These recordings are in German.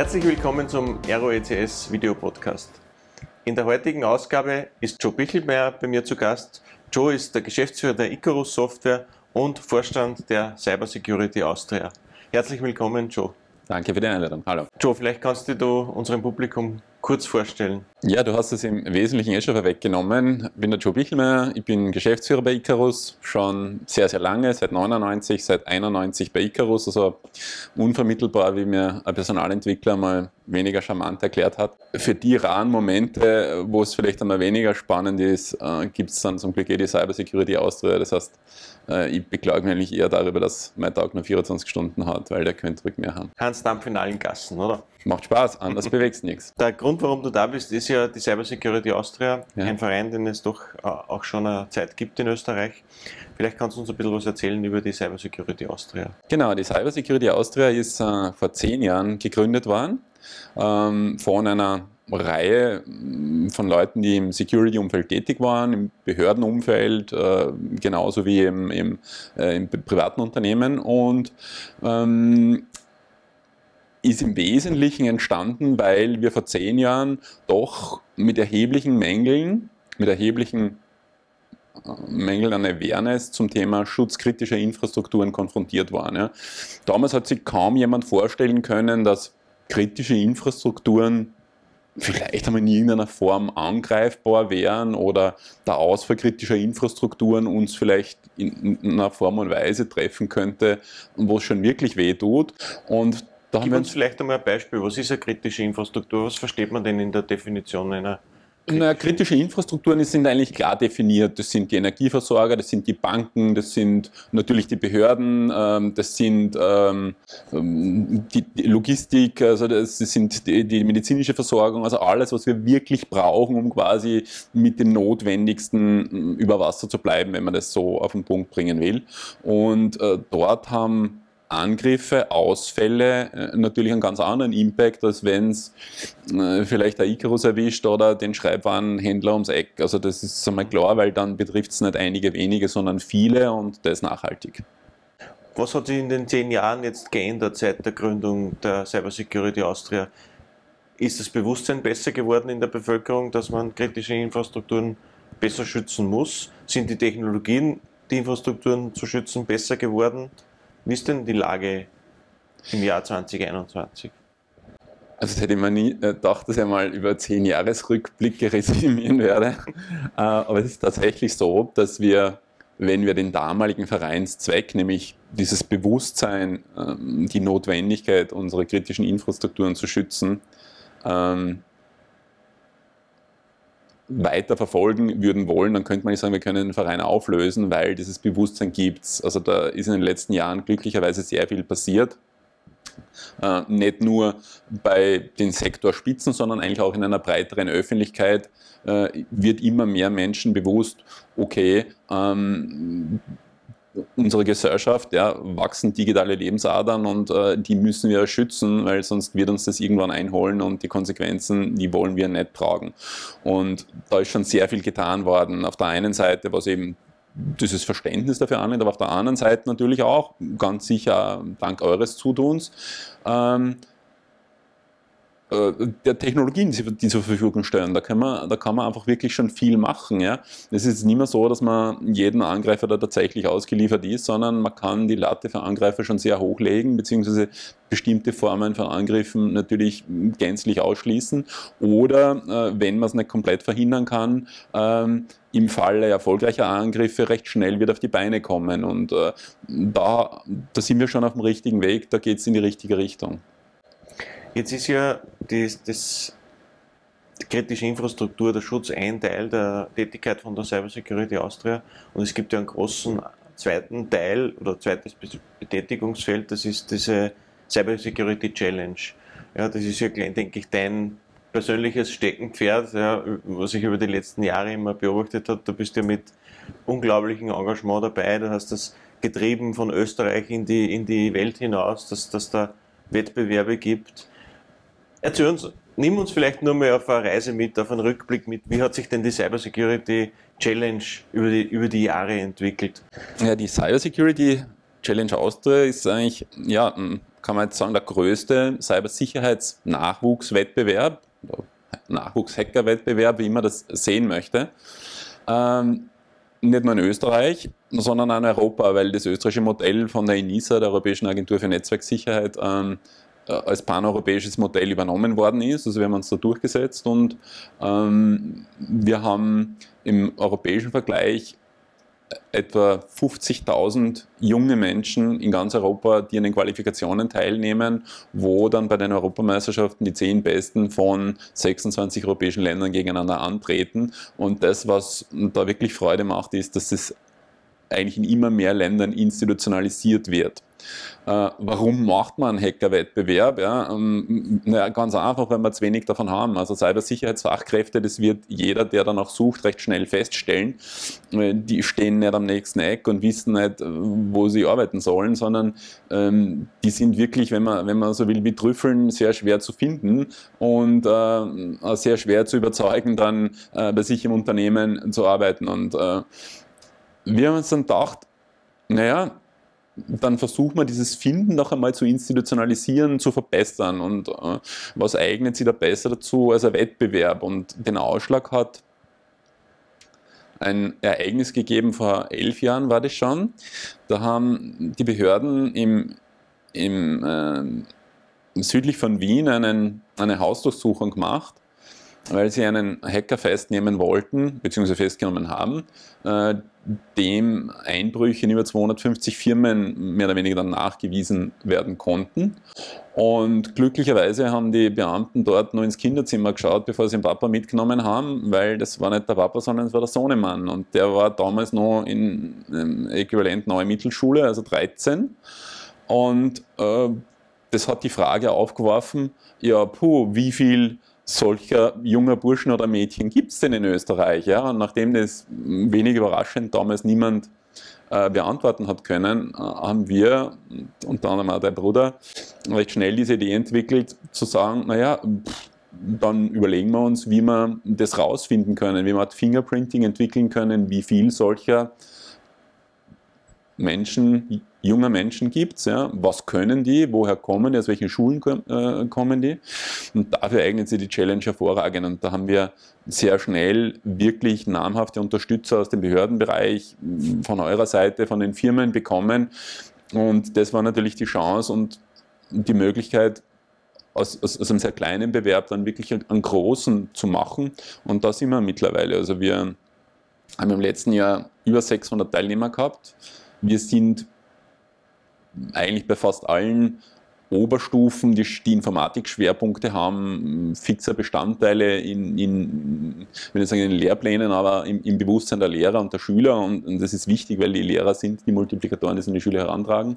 Herzlich willkommen zum Aero ECS Video Podcast. In der heutigen Ausgabe ist Joe Bichelmeier bei mir zu Gast. Joe ist der Geschäftsführer der Icarus Software und Vorstand der Cybersecurity Austria. Herzlich willkommen, Joe. Danke für die Einladung. Hallo. Joe, vielleicht kannst du unserem Publikum kurz vorstellen? Ja, du hast es im Wesentlichen eh schon vorweggenommen. Ich bin der Joe Bichelmeier, ich bin Geschäftsführer bei Icarus, schon sehr, sehr lange, seit 99, seit 91 bei Icarus, also unvermittelbar, wie mir ein Personalentwickler mal weniger charmant erklärt hat. Für die raren Momente, wo es vielleicht einmal weniger spannend ist, äh, gibt es dann zum Glück eh die Cybersecurity Austria. Das heißt, äh, ich beklage mich eigentlich eher darüber, dass mein Tag nur 24 Stunden hat, weil der könnte ruhig mehr haben. Hans Dampf in allen Gassen, oder? Macht Spaß, anders bewegt nichts. Der Grund, warum du da bist, ist ja die Cybersecurity Austria, ja. ein Verein, den es doch äh, auch schon eine Zeit gibt in Österreich. Vielleicht kannst du uns ein bisschen was erzählen über die Cybersecurity Austria. Genau, die Cybersecurity Austria ist äh, vor zehn Jahren gegründet worden ähm, von einer Reihe mm, von Leuten, die im Security-Umfeld tätig waren, im Behördenumfeld, äh, genauso wie im, im, äh, im privaten Unternehmen. Und ähm, ist im Wesentlichen entstanden, weil wir vor zehn Jahren doch mit erheblichen Mängeln, mit erheblichen äh, Mängeln an Awareness zum Thema Schutz kritischer Infrastrukturen konfrontiert waren. Ja. Damals hat sich kaum jemand vorstellen können, dass kritische Infrastrukturen vielleicht einmal in irgendeiner Form angreifbar wären oder der Ausfall kritischer Infrastrukturen uns vielleicht in einer Form und Weise treffen könnte, wo es schon wirklich weh tut. Und da Gib uns vielleicht einmal ein Beispiel. Was ist eine kritische Infrastruktur? Was versteht man denn in der Definition einer na, kritische Infrastrukturen sind eigentlich klar definiert. Das sind die Energieversorger, das sind die Banken, das sind natürlich die Behörden, ähm, das sind ähm, die Logistik, also das sind die, medizinische Versorgung, also alles, was wir wirklich brauchen, um quasi mit den Notwendigsten über Wasser zu bleiben, wenn man das so auf den Punkt bringen will. Und äh, dort haben Angriffe, Ausfälle äh, natürlich einen ganz anderen Impact, als wenn es äh, vielleicht der Icarus erwischt oder den Schreibwarenhändler ums Eck. Also das ist einmal klar, weil dann betrifft es nicht einige wenige, sondern viele und das nachhaltig. Was hat sich in den zehn Jahren jetzt geändert seit der Gründung der Cybersecurity Austria? Ist das Bewusstsein besser geworden in der Bevölkerung, dass man kritische Infrastrukturen besser schützen muss? Sind die Technologien, die Infrastrukturen zu schützen, besser geworden? Wie ist denn die Lage im Jahr 2021? Also das hätte ich mir nie gedacht, dass ich mal über zehn Jahresrückblicke resümieren werde. Äh, aber es ist tatsächlich so, dass wir, wenn wir den damaligen Vereinszweck, nämlich dieses Bewusstsein, ähm, die Notwendigkeit, unsere kritischen Infrastrukturen zu schützen, ähm, weiter verfolgen würden wollen, dann könnte man nicht sagen, wir können den Verein auflösen, weil dieses Bewusstsein gibt es. Also da ist in den letzten Jahren glücklicherweise sehr viel passiert. Äh, nicht nur bei den Sektorspitzen, sondern eigentlich auch in einer breiteren Öffentlichkeit äh, wird immer mehr Menschen bewusst, okay, ähm, unsere Gesellschaft ja, wachsen digitale Lebensadern und äh, die müssen wir schützen, weil sonst wird uns das irgendwann einholen und die Konsequenzen, die wollen wir nicht tragen. Und da ist schon sehr viel getan worden. Auf der einen Seite, was eben dieses Verständnis dafür annimmt, aber auf der anderen Seite natürlich auch, ganz sicher dank eures Zutuns, ähm, äh, der Technologien, die zur Verfügung stellen. Da kann, man, da kann man einfach wirklich schon viel machen. Ja. Es ist nicht mehr so, dass man jeden Angreifer da tatsächlich ausgeliefert ist, sondern man kann die Latte für Angreifer schon sehr hochlegen, beziehungsweise bestimmte Formen von Angriffen natürlich gänzlich ausschließen. Oder äh, wenn man es nicht komplett verhindern kann, ähm, im Falle erfolgreicher Angriffe recht schnell wieder auf die Beine kommen. Und äh, da, da sind wir schon auf dem richtigen Weg, da geht es in die richtige Richtung. Jetzt ist ja das, das die kritische Infrastruktur, der Schutz ein Teil der Tätigkeit von der Cybersecurity Austria und es gibt ja einen großen zweiten Teil oder zweites Betätigungsfeld, das ist diese Cybersecurity Challenge. Ja, das ist ja, denke ich, dein persönliches Steckenpferd, ja, was ich über die letzten Jahre immer beobachtet habe. Da bist du ja mit unglaublichem Engagement dabei. Du hast das getrieben von Österreich in die, in die Welt hinaus, dass, dass da Wettbewerbe gibt. Erzähl uns, nimm uns vielleicht nur mal auf eine Reise mit, auf einen Rückblick mit. Wie hat sich denn die Cybersecurity Challenge über die, über die Jahre entwickelt? Ja, die Cybersecurity Challenge Austria ist eigentlich, ja, kann man jetzt sagen, der größte Cybersicherheitsnachwuchswettbewerb, Nachwuchshackerwettbewerb, wie man das sehen möchte. Ähm, nicht nur in Österreich, sondern auch in Europa, weil das österreichische Modell von der ENISA, der Europäischen Agentur für Netzwerksicherheit, ähm, äh, als paneuropäisches Modell übernommen worden ist. Also wir haben uns da durchgesetzt und ähm, wir haben im europäischen Vergleich etwa 50.000 junge Menschen in ganz Europa, die an den Qualifikationen teilnehmen, wo dann bei den Europameisterschaften die zehn Besten von 26 europäischen Ländern gegeneinander antreten. Und das, was da wirklich Freude macht, ist, dass es eigentlich in immer mehr Ländern institutionalisiert wird. Äh, warum macht man einen Hackerwettbewerb? Ja, ähm, na, ganz einfach, weil wir zu wenig davon haben. Also Cybersicherheitsfachkräfte, das wird jeder, der danach sucht, recht schnell feststellen. Äh, die stehen nicht am nächsten Eck und wissen nicht, äh, wo sie arbeiten sollen, sondern ähm, die sind wirklich, wenn man, wenn man so will, wie Trüffeln, sehr schwer zu finden und äh, sehr schwer zu überzeugen, dann äh, bei sich im Unternehmen zu arbeiten. Und äh, wir haben uns dann gedacht, naja, dann versucht man dieses Finden noch einmal zu institutionalisieren, zu verbessern. Und äh, was eignet sich da besser dazu als ein Wettbewerb? Und den Ausschlag hat ein Ereignis gegeben, vor elf Jahren war das schon. Da haben die Behörden im, im äh, südlich von Wien einen, eine Hausdurchsuchung gemacht weil sie einen Hacker festnehmen wollten, beziehungsweise festgenommen haben, äh, dem Einbrüche in über 250 Firmen mehr oder weniger dann nachgewiesen werden konnten. Und glücklicherweise haben die Beamten dort nur ins Kinderzimmer geschaut, bevor sie den Papa mitgenommen haben, weil das war nicht der Papa, sondern es war der Sohnemann. Und der war damals noch in ähm, äquivalent neue Mittelschule, also 13. Und äh, das hat die Frage aufgeworfen, ja, puh, wie viel solcher junger Burschen oder Mädchen gibt es denn in Österreich? Ja? Und nachdem das wenig überraschend damals niemand äh, beantworten hat können, äh, haben wir, unter anderem auch der Bruder, recht schnell diese Idee entwickelt, zu sagen, naja, dann überlegen wir uns, wie wir das rausfinden können, wie wir Fingerprinting entwickeln können, wie viel solcher Menschen, junger Menschen gibt. Ja? Was können die? Woher kommen die? Aus welchen Schulen äh, kommen die? Und dafür eignet sich die Challenge hervorragend. Und da haben wir sehr schnell wirklich namhafte Unterstützer aus dem Behördenbereich von eurer Seite, von den Firmen bekommen. Und das war natürlich die Chance und die Möglichkeit, aus, aus, aus einem sehr kleinen Bewerb dann wirklich einen großen zu machen. Und da sind wir mittlerweile. Also wir haben im letzten Jahr über 600 Teilnehmer gehabt. Wir sind eigentlich bei fast allen Oberstufen, die, die Informatik-Schwerpunkte haben, fixer Bestandteile in, in, ich sagen, in Lehrplänen, aber im, im, Bewusstsein der Lehrer und der Schüler. Und, und, das ist wichtig, weil die Lehrer sind die Multiplikatoren, die sind die Schüler herantragen.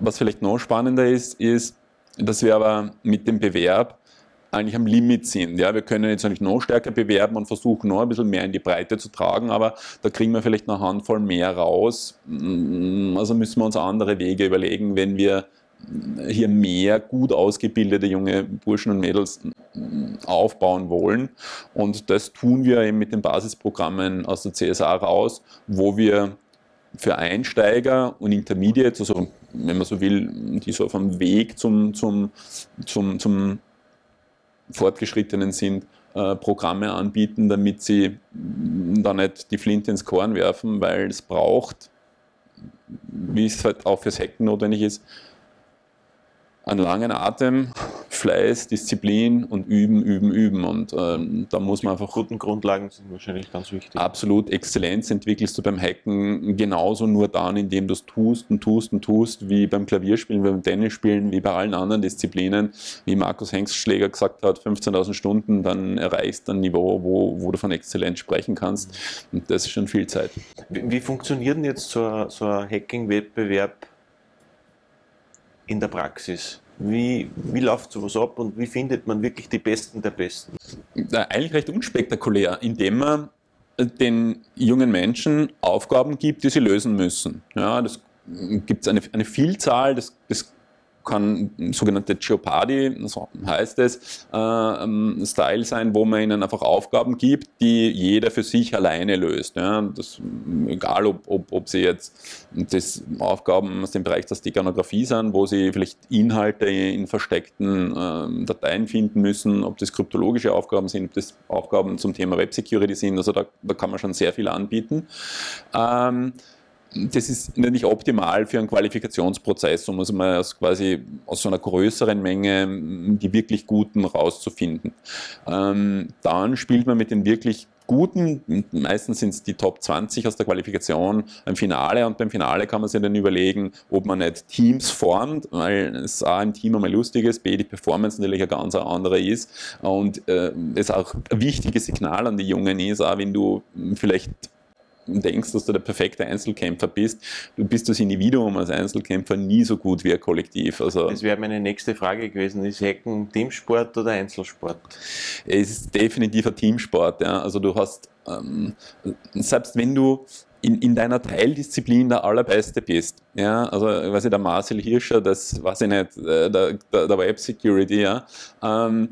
Was vielleicht noch spannender ist, ist, dass wir aber mit dem Bewerb eigentlich am Limit sind. Ja, wir können jetzt eigentlich noch stärker bewerben und versuchen noch ein bisschen mehr in die Breite zu tragen, aber da kriegen wir vielleicht eine Handvoll mehr raus. Mm, also müssen wir uns andere Wege überlegen, wenn wir hier mehr gut ausgebildete junge Burschen und Mädels aufbauen wollen. Und das tun wir eben mit den Basisprogrammen aus der CSA raus, wo wir für Einsteiger und Intermediates, also wenn man so will, die so auf dem Weg zum, zum, zum, zum Fortgeschrittenen sind, äh, Programme anbieten, damit sie da nicht die Flinte ins Korn werfen, weil es braucht, wie es halt auch fürs Hacken notwendig ist, einen langen Atem, Fleiß, Disziplin und üben, üben, üben. Und ähm, da muss man einfach. Guten Grundlagen sind wahrscheinlich ganz wichtig. Absolut. Exzellenz entwickelst du beim Hacken genauso nur dann, indem du es tust und tust und tust, wie beim Klavierspielen, wie beim Tennisspielen, wie bei allen anderen Disziplinen. Wie Markus Hengstschläger gesagt hat, 15.000 Stunden, dann erreichst du ein Niveau, wo, wo du von Exzellenz sprechen kannst. Und das ist schon viel Zeit. Wie, wie funktioniert denn jetzt so ein, so ein Hacking-Wettbewerb? in der Praxis? Wie, wie läuft sowas ab und wie findet man wirklich die Besten der Besten? Eigentlich recht unspektakulär, indem man den jungen Menschen Aufgaben gibt, die sie lösen müssen. Ja, das gibt es eine, eine Vielzahl, das, das kann sogenannte Geopardy, so heißt es, äh, Style sein, wo man ihnen einfach Aufgaben gibt, die jeder für sich alleine löst. Ja. Das, egal, ob, ob, ob sie jetzt das Aufgaben aus dem Bereich der Steganografie sind, wo sie vielleicht Inhalte in versteckten äh, Dateien finden müssen, ob das kryptologische Aufgaben sind, ob das Aufgaben zum Thema Web Security sind. Also da, da kann man schon sehr viel anbieten. Ähm, das ist nicht optimal für einen Qualifikationsprozess, um also mal aus quasi aus so einer größeren Menge die wirklich Guten rauszufinden. Ähm, dann spielt man mit den wirklich Guten, meistens sind es die Top 20 aus der Qualifikation, im Finale und beim Finale kann man sich dann überlegen, ob man nicht Teams formt, weil es A im Team einmal lustig ist, B die Performance natürlich eine ganz andere ist. Und äh, es auch ein wichtiges Signal an die Jungen ist, auch wenn du vielleicht denkst, dass du der perfekte Einzelkämpfer bist, du bist das Individuum als Einzelkämpfer nie so gut wie ein Kollektiv. Also das wäre meine nächste Frage gewesen. Ist Hacken Teamsport oder Einzelsport? Es ist definitiv ein Teamsport. Ja. Also du hast, ähm, selbst wenn du in, in, deiner Teildisziplin der Allerbeste bist. Ja, also weiß ich, der Marcel Hirscher, das weiß ich nicht, äh, der, der, der Web Security, ja. Ähm,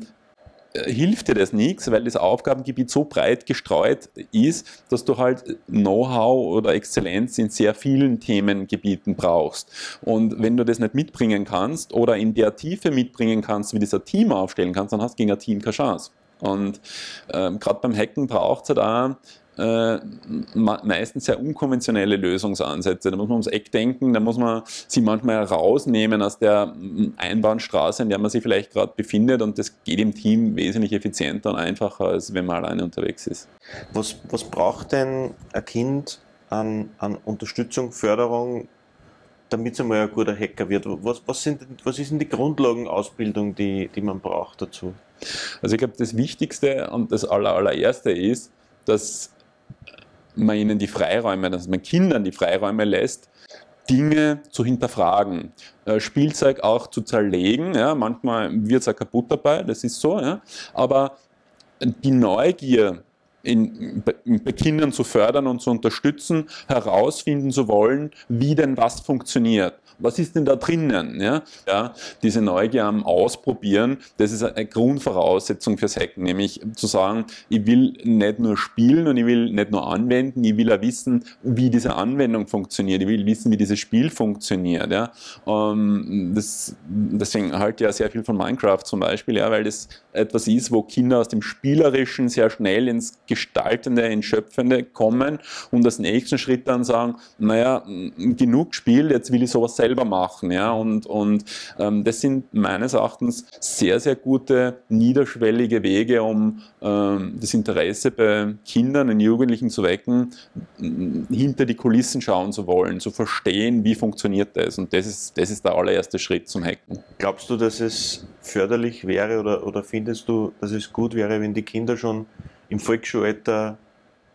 hilft dir das nichts, weil das Aufgabengebiet so breit gestreut ist, dass du halt Know-how oder Exzellenz in sehr vielen Themengebieten brauchst. Und wenn du das nicht mitbringen kannst oder in der Tiefe mitbringen kannst, wie dieser Team aufstellen kannst, dann hast du gegen ein Team keine Chance. Und ähm, gerade beim Hacken braucht es halt auch äh, meistens sehr unkonventionelle Lösungsansätze. Da muss man ums Eck denken, da muss man sie manchmal rausnehmen aus der Einbahnstraße, in der man sich vielleicht gerade befindet und das geht im Team wesentlich effizienter und einfacher, als wenn man alleine unterwegs ist. Was, was braucht denn ein Kind an, an Unterstützung, Förderung, damit es einmal ein guter Hacker wird? Was, was, sind, was ist denn die Grundlagenausbildung, die, die man braucht dazu? Also ich glaube, das Wichtigste und das allererste ist, dass man ihnen die Freiräume, dass man Kindern die Freiräume lässt, Dinge zu hinterfragen, äh, Spielzeug auch zu zerlegen. Ja, manchmal wird es auch kaputt dabei, das ist so. Ja, aber die Neugier in, bei Kindern zu fördern und zu unterstützen, herausfinden zu wollen, wie denn was funktioniert was ist denn da drinnen? Ja? ja? diese Neugier am Ausprobieren, das ist eine Grundvoraussetzung fürs Hacken, nämlich zu sagen, ich will nicht nur spielen und ich will nicht nur anwenden, ich will auch wissen, wie diese Anwendung funktioniert, ich will wissen, wie dieses Spiel funktioniert. Ja? Ähm, das, deswegen halte ich ja sehr viel von Minecraft zum Beispiel, ja, weil das etwas ist, wo Kinder aus dem Spielerischen sehr schnell ins Gestaltende, ins Schöpfende kommen und als nächsten Schritt dann sagen, naja, genug gespielt, jetzt will ich sowas selber machen. Ja? Und, und ähm, das sind meines Erachtens sehr, sehr gute niederschwellige Wege, um ähm, das Interesse bei Kindern und Jugendlichen zu wecken, hinter die Kulissen schauen zu wollen, zu verstehen, wie funktioniert das. Und das ist, das ist der allererste Schritt zum Hacken. Glaubst du, dass es förderlich wäre oder, oder findest du, dass es gut wäre, wenn die Kinder schon im Volksschulalter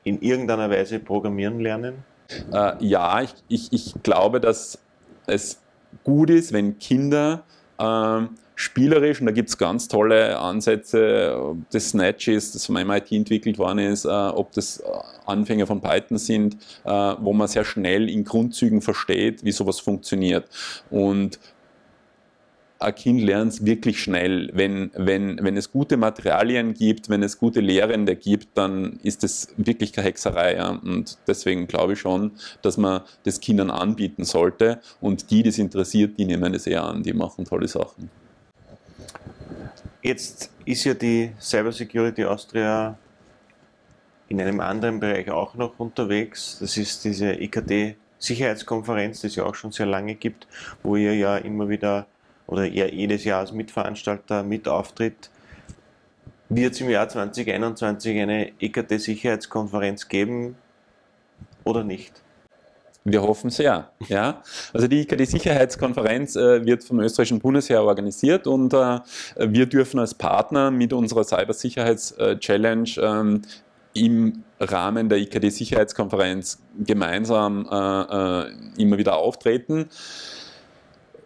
in irgendeiner Weise programmieren lernen? Äh, ja, ich, ich, ich glaube, dass es gut ist, wenn Kinder ähm, spielerisch, und da gibt es ganz tolle Ansätze, ob das Snatch ist, das von MIT entwickelt worden ist, äh, ob das Anfänger von Python sind, äh, wo man sehr schnell in Grundzügen versteht, wie sowas funktioniert. Und ein Kind lernt es wirklich schnell. Wenn, wenn, wenn es gute Materialien gibt, wenn es gute Lehrende gibt, dann ist es wirklich keine Hexerei. Ja? Und deswegen glaube ich schon, dass man das Kindern anbieten sollte. Und die, die es interessiert, die nehmen es eher an, die machen tolle Sachen. Jetzt ist ja die Cybersecurity Austria in einem anderen Bereich auch noch unterwegs. Das ist diese IKT Sicherheitskonferenz, die es ja auch schon sehr lange gibt, wo ihr ja immer wieder oder er jedes Jahr als Mitveranstalter mit auftritt. Wird es im Jahr 2021 eine EKT-Sicherheitskonferenz geben oder nicht? Wir hoffen sehr. Ja. Also die IKT-Sicherheitskonferenz äh, wird vom österreichischen Bundesheer organisiert und äh, wir dürfen als Partner mit unserer Cybersicherheits-Challenge ähm, im Rahmen der IKT-Sicherheitskonferenz gemeinsam äh, äh immer wieder auftreten.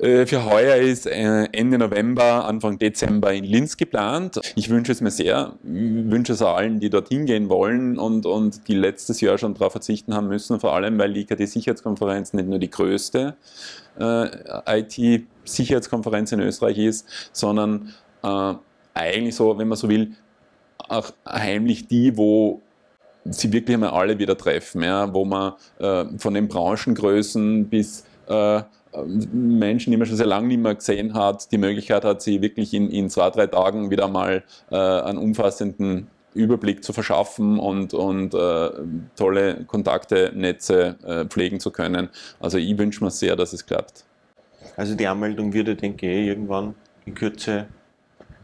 Äh, für heuer ist äh, Ende November, Anfang Dezember in Linz geplant. Ich wünsche es mir sehr, ich wünsche es allen, die dorthin gehen wollen und, und die letztes Jahr schon darauf verzichten haben müssen, vor allem weil die IKT-Sicherheitskonferenz nicht nur die größte äh, IT- Sicherheitskonferenz in Österreich ist, sondern äh, eigentlich so, wenn man so will, auch heimlich die, wo sie wirklich einmal alle wieder treffen, ja, wo man äh, von den Branchengrößen bis äh, Menschen, die man schon sehr lange nicht mehr gesehen hat, die Möglichkeit hat, sie wirklich in, in zwei, drei Tagen wieder mal äh, einen umfassenden Überblick zu verschaffen und, und äh, tolle Kontakte, Netze äh, pflegen zu können. Also ich wünsche mir sehr, dass es klappt. Also die Anmeldung würde, denke ich, irgendwann in Kürze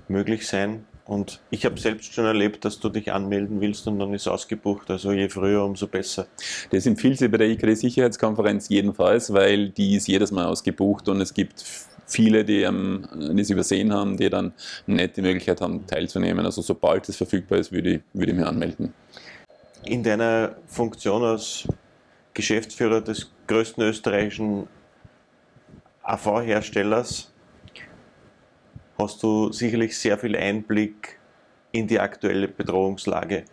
möglich sein. Und ich habe selbst schon erlebt, dass du dich anmelden willst und dann ist ausgebucht. Also je früher, umso besser. Das empfiehlt sich bei der IKD-Sicherheitskonferenz jedenfalls, weil die ist jedes Mal ausgebucht und es gibt viele, die ähm, das übersehen haben, die dann nicht die Möglichkeit haben, teilzunehmen. Also sobald es verfügbar ist, würde ich, würde ich mich anmelden. In deiner Funktion als Geschäftsführer des größten österreichischen AV-Herstellers hast du sicherlich sehr viel Einblick in die aktuelle Bedrohungslage.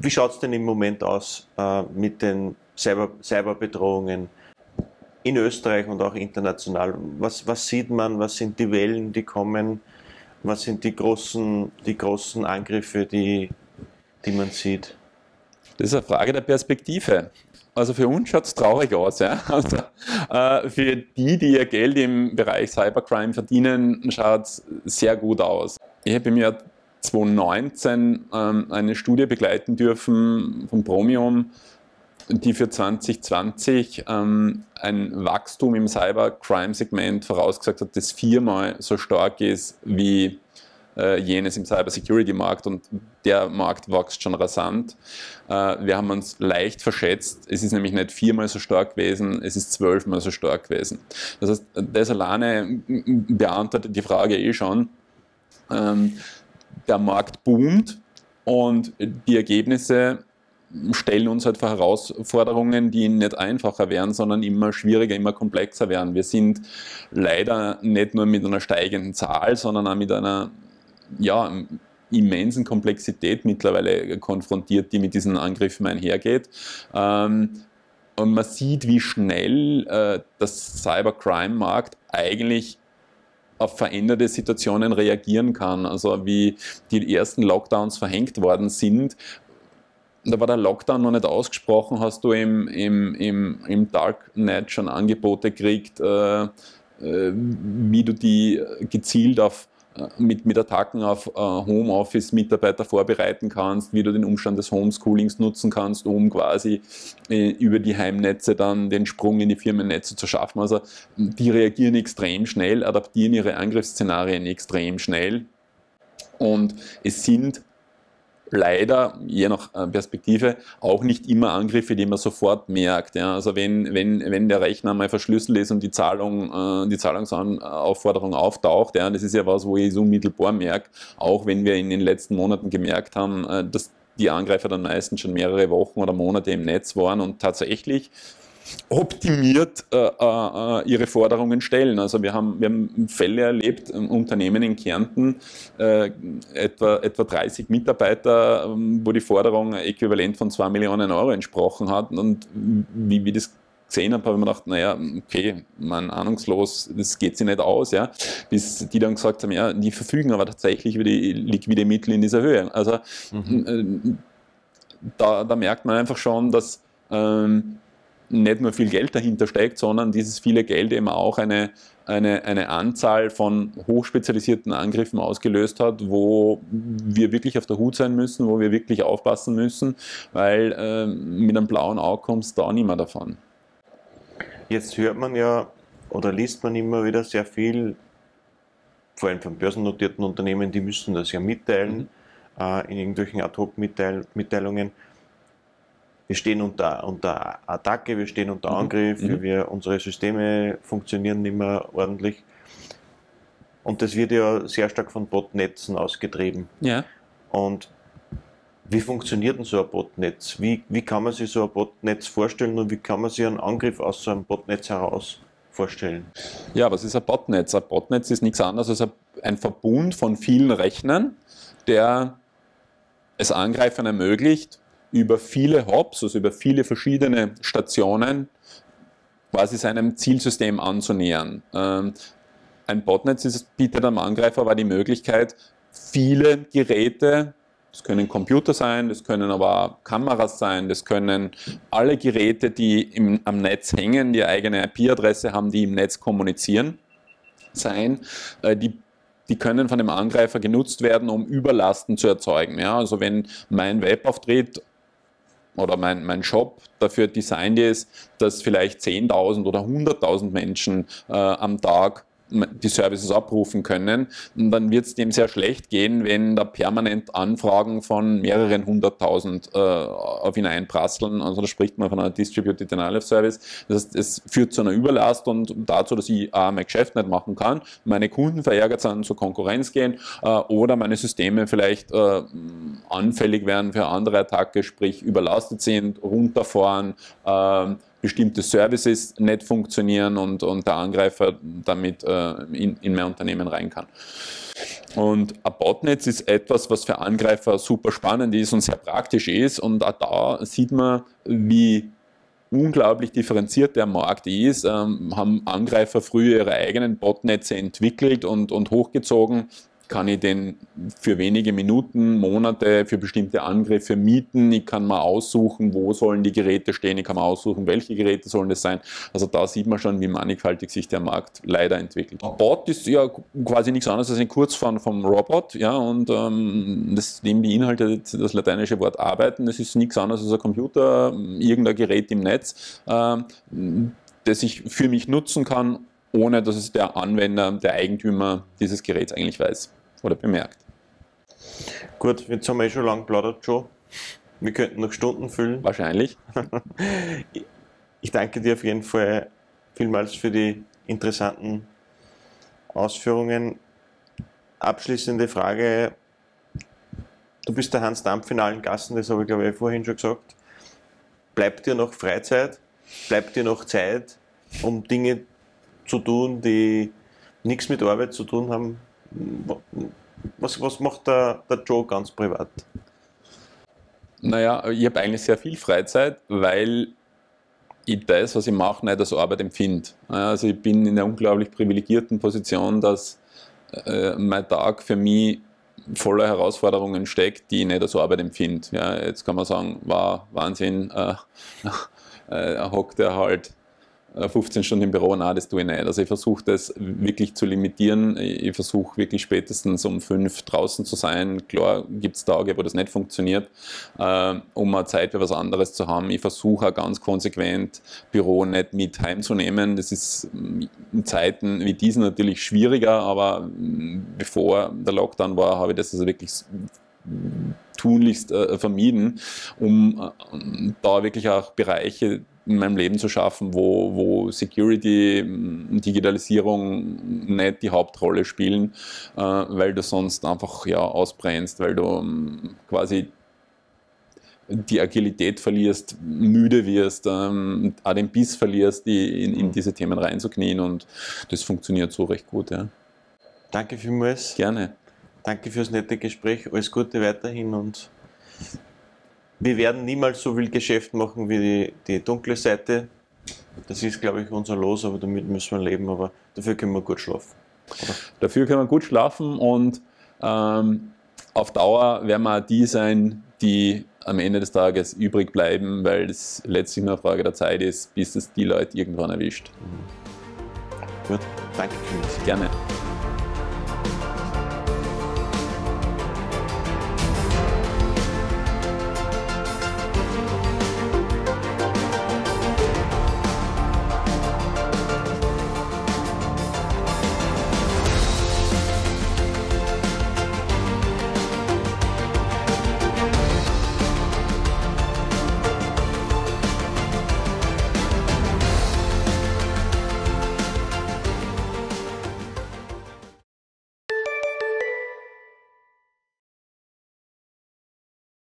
Wie schaut es denn im Moment aus äh, mit den Cyber Cyberbedrohungen in Österreich und auch international? Was, was sieht man? Was sind die Wellen, die kommen? Was sind die großen, die großen Angriffe, die, die man sieht? Das ist eine Frage der Perspektive. Also für uns schaut es traurig aus. Ja? Also, äh, für die, die ihr Geld im Bereich Cybercrime verdienen, schaut es sehr gut aus. Ich habe im Jahr 2019 ähm, eine Studie begleiten dürfen von Promium, die für 2020 ähm, ein Wachstum im Cybercrime-Segment vorausgesagt hat, das viermal so stark ist wie äh, jenes im Cybersecurity-Markt und der Markt wächst schon rasant. Äh, wir haben uns leicht verschätzt. Es ist nämlich nicht viermal so stark gewesen, es ist zwölfmal so stark gewesen. Das heißt, das alleine beantwortet die Frage eh schon. Ähm, der Markt boomt und die Ergebnisse stellen uns halt vor Herausforderungen, die nicht einfacher werden, sondern immer schwieriger, immer komplexer werden. Wir sind leider nicht nur mit einer steigenden Zahl, sondern auch mit einer ja, immensen Komplexität mittlerweile konfrontiert, die mit diesen Angriffen einhergeht. Ähm, und man sieht, wie schnell äh, das Cybercrime-Markt eigentlich auf veränderte Situationen reagieren kann. Also wie die ersten Lockdowns verhängt worden sind, da war der Lockdown noch nicht ausgesprochen, hast du im, im, im, im Darknet schon Angebote gekriegt, äh, äh, wie du die gezielt auf mit, mit Attacken auf äh, Homeoffice-Mitarbeiter vorbereiten kannst, wie du den Umstand des Homeschoolings nutzen kannst, um quasi äh, über die Heimnetze dann den Sprung in die Firmennetze zu schaffen. Also die reagieren extrem schnell, adaptieren ihre Angriffsszenarien extrem schnell. Und es sind leider, je nach äh, Perspektive, auch nicht immer Angriffe, die man sofort merkt. Ja. Also wenn, wenn, wenn der Rechner mal verschlüsselt ist und die, Zahlung, äh, die Zahlungsaufforderung auftaucht, ja, das ist ja was, wo ich es unmittelbar merke, auch wenn wir in den letzten Monaten gemerkt haben, äh, dass die Angreifer dann meistens schon mehrere Wochen oder Monate im Netz waren und tatsächlich optimiert äh, äh, ihre Forderungen stellen. Also wir haben, wir haben Fälle erlebt, ein Unternehmen in Kärnten, äh, etwa, etwa 30 Mitarbeiter, ähm, wo die Forderung äquivalent von 2 Millionen Euro entsprochen hat. Und wie wir das gesehen habe, habe ich mir gedacht, naja, okay, man ahnungslos, das geht sich nicht aus, ja. Bis die dann gesagt haben, ja, die verfügen aber tatsächlich über die liquide Mittel in dieser Höhe. Also mhm. Äh, da, da merkt man einfach schon, dass ähm, nicht nur viel Geld dahinter steckt, sondern dieses viele Geld eben auch eine, eine, eine Anzahl von hochspezialisierten Angriffen ausgelöst hat, wo wir wirklich auf der Hut sein müssen, wo wir wirklich aufpassen müssen, weil äh, mit einem blauen Auge kommst du da nicht mehr davon. Jetzt hört man ja oder liest man immer wieder sehr viel, vor allem von börsennotierten Unternehmen, die müssen das ja mitteilen, mhm. äh, in irgendwelchen Ad-Hoc-Mitteilungen wir stehen unter, unter Attacke, wir stehen unter mhm. Angriff, mhm. wir, unsere Systeme funktionieren nicht mehr ordentlich. Und das wird ja sehr stark von Botnetzen ausgetrieben. Ja. Und wie funktioniert denn so ein Botnetz? Wie, wie kann man sich so ein Botnetz vorstellen und wie kann man sich einen Angriff aus so einem Botnetz heraus vorstellen? Ja, was ist ein Botnetz? Ein Botnetz ist nichts anderes als ein Verbund von vielen Rechnern, der es Angreifern ermöglicht, über viele Hops, also über viele verschiedene Stationen, quasi seinem Zielsystem anzunähern. Ähm, ein Botnet ist, bietet einem Angreifer aber die Möglichkeit, viele Geräte, das können Computer sein, das können aber Kameras sein, das können alle Geräte, die im, am Netz hängen, die eigene IP-Adresse haben, die im Netz kommunizieren, sein. Äh, die die können von dem Angreifer genutzt werden, um Überlasten zu erzeugen. Ja, also wenn mein Webauftritt oder mein, mein Shop dafür designt ist, dass vielleicht 10.000 oder 100.000 Menschen äh, am Tag die Services abrufen können, dann wird es dem sehr schlecht gehen, wenn da permanent Anfragen von mehreren hunderttausend äh, auf ihn einprasseln. Also da spricht man von einer Distributed Denial of Service. Das heißt, es führt zu einer Überlast und dazu, dass ich A, mein Geschäft nicht machen kann, meine Kunden verärgert sind, zur Konkurrenz gehen äh, oder meine Systeme vielleicht äh, anfällig werden für andere Attacke, sprich überlastet sind, runterfahren, ähm, bestimmte Services nicht funktionieren und, und der Angreifer damit äh, in, in mehr Unternehmen rein kann. Und ein Botnetz ist etwas, was für Angreifer super spannend ist und sehr praktisch ist. Und auch da sieht man, wie unglaublich differenziert der Markt ist, ähm, haben Angreifer früher ihre eigenen Botnetze entwickelt und, und hochgezogen kann ich den für wenige Minuten, Monate für bestimmte Angriffe mieten. Ich kann mal aussuchen, wo sollen die Geräte stehen. Ich kann mal aussuchen, welche Geräte sollen das sein. Also da sieht man schon, wie mannigfaltig sich der Markt leider entwickelt. Bot ist ja quasi nichts anderes als ein Kurzform vom Robot. Ja, und ähm, das dem beinhaltet das lateinische Wort arbeiten. Das ist nichts anderes als ein Computer, irgendein Gerät im Netz, ähm, das ich für mich nutzen kann, ohne dass es der Anwender, der Eigentümer dieses Geräts eigentlich weiß oder bemerkt. Gut, jetzt haben wir eh schon lange plaudert, Joe. Wir könnten noch Stunden füllen. Wahrscheinlich. ich danke dir auf jeden Fall vielmals für die interessanten Ausführungen. Abschließende Frage. Du bist der Hans Dampf in allen Gassen, das habe ich glaube ich vorhin schon gesagt. Bleibt dir noch Freizeit? Bleibt dir noch Zeit, um Dinge zu tun, die nichts mit Arbeit zu tun haben? Was, was macht der, der Joe ganz privat? Naja, ich habe eigentlich sehr viel Freizeit, weil ich das, was ich mache, nicht als Arbeit empfinde. Also ich bin in einer unglaublich privilegierten Position, dass äh, mein Tag für mich voller Herausforderungen steckt, die ich nicht als Arbeit empfinde. Ja, jetzt kann man sagen, war Wahnsinn, äh, äh, hockt er halt 15 Stunden im Büro, nein, das tue ich nicht. Also ich versuche das wirklich zu limitieren. Ich versuche wirklich spätestens um fünf draußen zu sein. Klar gibt es Tage, wo das nicht funktioniert, äh, um mal Zeit für was anderes zu haben. Ich versuche auch ganz konsequent Büro nicht mit heimzunehmen. Das ist in Zeiten wie diesen natürlich schwieriger, aber mm, bevor der Lockdown war, habe ich das also wirklich tunlichst äh, vermieden, um äh, da wirklich auch Bereiche in meinem Leben zu schaffen, wo, wo Security, Digitalisierung nicht die Hauptrolle spielen, äh, weil du sonst einfach ja, ausbrennst, weil du ähm, quasi die Agilität verlierst, müde wirst, ähm, auch den Biss verlierst, die in, in, diese Themen reinzuknien und das funktioniert so recht gut. Ja. Danke vielmals. Gerne. Danke fürs nette Gespräch. Alles Gute weiterhin und wir werden niemals so viel Geschäft machen wie die, die dunkle Seite. Das ist, glaube ich, unser Los, aber damit müssen wir leben. Aber dafür können wir gut schlafen. Oder? Dafür können wir gut schlafen und ähm, auf Dauer werden wir die sein, die am Ende des Tages übrig bleiben, weil es letztlich nur eine Frage der Zeit ist, bis es die Leute irgendwann erwischt. Mhm. Gut, danke. Gerne.